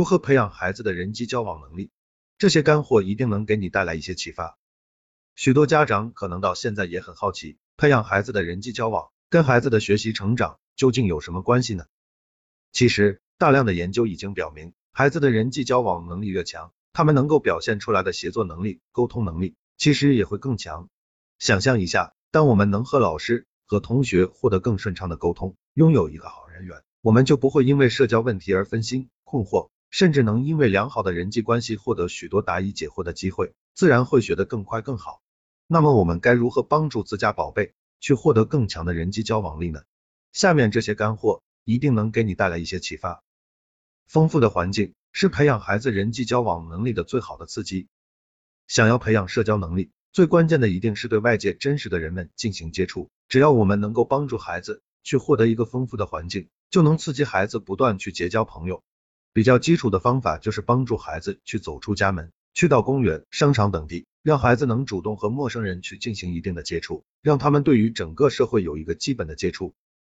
如何培养孩子的人际交往能力？这些干货一定能给你带来一些启发。许多家长可能到现在也很好奇，培养孩子的人际交往跟孩子的学习成长究竟有什么关系呢？其实，大量的研究已经表明，孩子的人际交往能力越强，他们能够表现出来的协作能力、沟通能力其实也会更强。想象一下，当我们能和老师和同学获得更顺畅的沟通，拥有一个好人缘，我们就不会因为社交问题而分心困惑，甚至能因为良好的人际关系获得许多答疑解惑的机会，自然会学得更快更好。那么我们该如何帮助自家宝贝去获得更强的人际交往力呢？下面这些干货。一定能给你带来一些启发。丰富的环境是培养孩子人际交往能力的最好的刺激。想要培养社交能力，最关键的一定是对外界真实的人们进行接触。只要我们能够帮助孩子去获得一个丰富的环境，就能刺激孩子不断去结交朋友。比较基础的方法就是帮助孩子去走出家门，去到公园、商场等地，让孩子能主动和陌生人去进行一定的接触，让他们对于整个社会有一个基本的接触。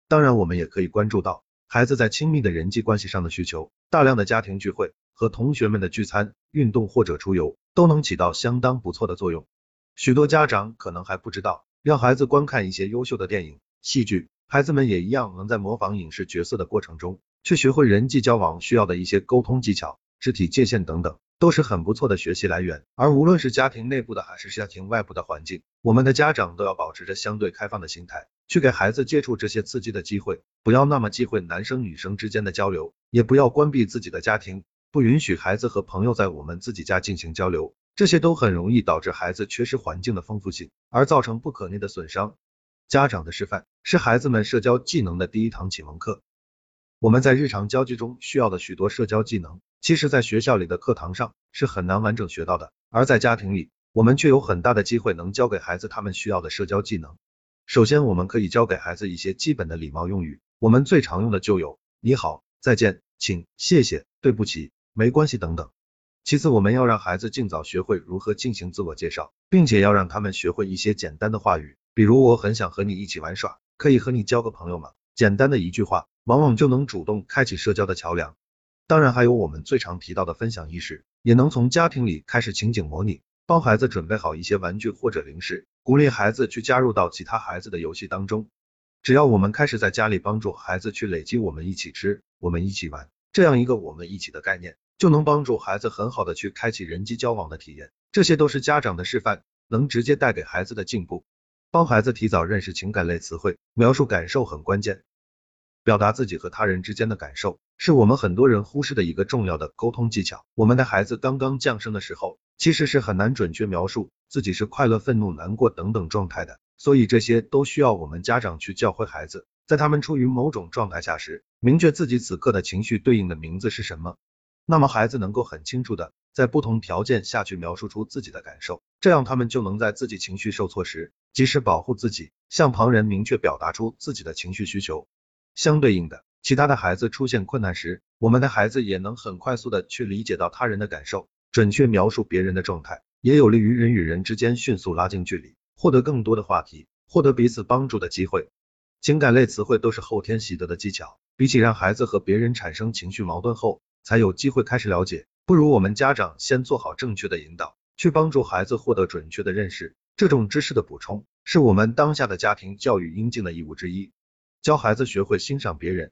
当然，我们也可以关注到孩子在亲密的人际关系上的需求，大量的家庭聚会和同学们的聚餐、运动或者出游，都能起到相当不错的作用。许多家长可能还不知道，让孩子观看一些优秀的电影、戏剧，孩子们也一样能在模仿影视角色的过程中，去学会人际交往需要的一些沟通技巧、肢体界限等等，都是很不错的学习来源。而无论是家庭内部的还是家庭外部的环境，我们的家长都要保持着相对开放的心态。去给孩子接触这些刺激的机会，不要那么忌讳男生女生之间的交流，也不要关闭自己的家庭，不允许孩子和朋友在我们自己家进行交流，这些都很容易导致孩子缺失环境的丰富性，而造成不可逆的损伤。家长的示范是孩子们社交技能的第一堂启蒙课。我们在日常交际中需要的许多社交技能，其实在学校里的课堂上是很难完整学到的，而在家庭里，我们却有很大的机会能教给孩子他们需要的社交技能。首先，我们可以教给孩子一些基本的礼貌用语，我们最常用的就有你好、再见、请、谢谢、对不起、没关系等等。其次，我们要让孩子尽早学会如何进行自我介绍，并且要让他们学会一些简单的话语，比如我很想和你一起玩耍，可以和你交个朋友吗？简单的一句话，往往就能主动开启社交的桥梁。当然，还有我们最常提到的分享意识，也能从家庭里开始情景模拟。帮孩子准备好一些玩具或者零食，鼓励孩子去加入到其他孩子的游戏当中。只要我们开始在家里帮助孩子去累积我们一起吃，我们一起玩这样一个我们一起的概念，就能帮助孩子很好的去开启人际交往的体验。这些都是家长的示范，能直接带给孩子的进步。帮孩子提早认识情感类词汇，描述感受很关键。表达自己和他人之间的感受，是我们很多人忽视的一个重要的沟通技巧。我们的孩子刚刚降生的时候，其实是很难准确描述自己是快乐、愤怒、难过等等状态的，所以这些都需要我们家长去教会孩子，在他们处于某种状态下时，明确自己此刻的情绪对应的名字是什么。那么孩子能够很清楚的在不同条件下去描述出自己的感受，这样他们就能在自己情绪受挫时及时保护自己，向旁人明确表达出自己的情绪需求。相对应的，其他的孩子出现困难时，我们的孩子也能很快速的去理解到他人的感受，准确描述别人的状态，也有利于人与人之间迅速拉近距离，获得更多的话题，获得彼此帮助的机会。情感类词汇都是后天习得的技巧，比起让孩子和别人产生情绪矛盾后才有机会开始了解，不如我们家长先做好正确的引导，去帮助孩子获得准确的认识。这种知识的补充，是我们当下的家庭教育应尽的义务之一。教孩子学会欣赏别人，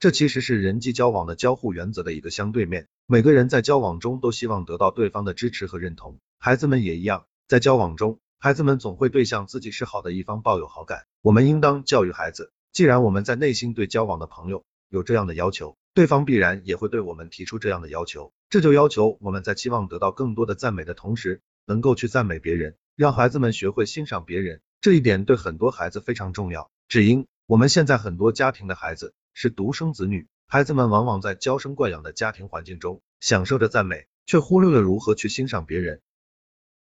这其实是人际交往的交互原则的一个相对面。每个人在交往中都希望得到对方的支持和认同，孩子们也一样，在交往中，孩子们总会对向自己示好的一方抱有好感。我们应当教育孩子，既然我们在内心对交往的朋友有这样的要求，对方必然也会对我们提出这样的要求。这就要求我们在期望得到更多的赞美的同时，能够去赞美别人，让孩子们学会欣赏别人。这一点对很多孩子非常重要，只因。我们现在很多家庭的孩子是独生子女，孩子们往往在娇生惯养的家庭环境中，享受着赞美，却忽略了如何去欣赏别人。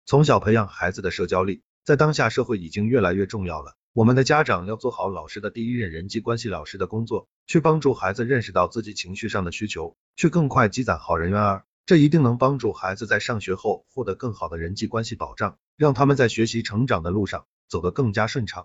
从小培养孩子的社交力，在当下社会已经越来越重要了。我们的家长要做好老师的第一任人际关系老师的工作，去帮助孩子认识到自己情绪上的需求，去更快积攒好人缘儿。这一定能帮助孩子在上学后获得更好的人际关系保障，让他们在学习成长的路上走得更加顺畅。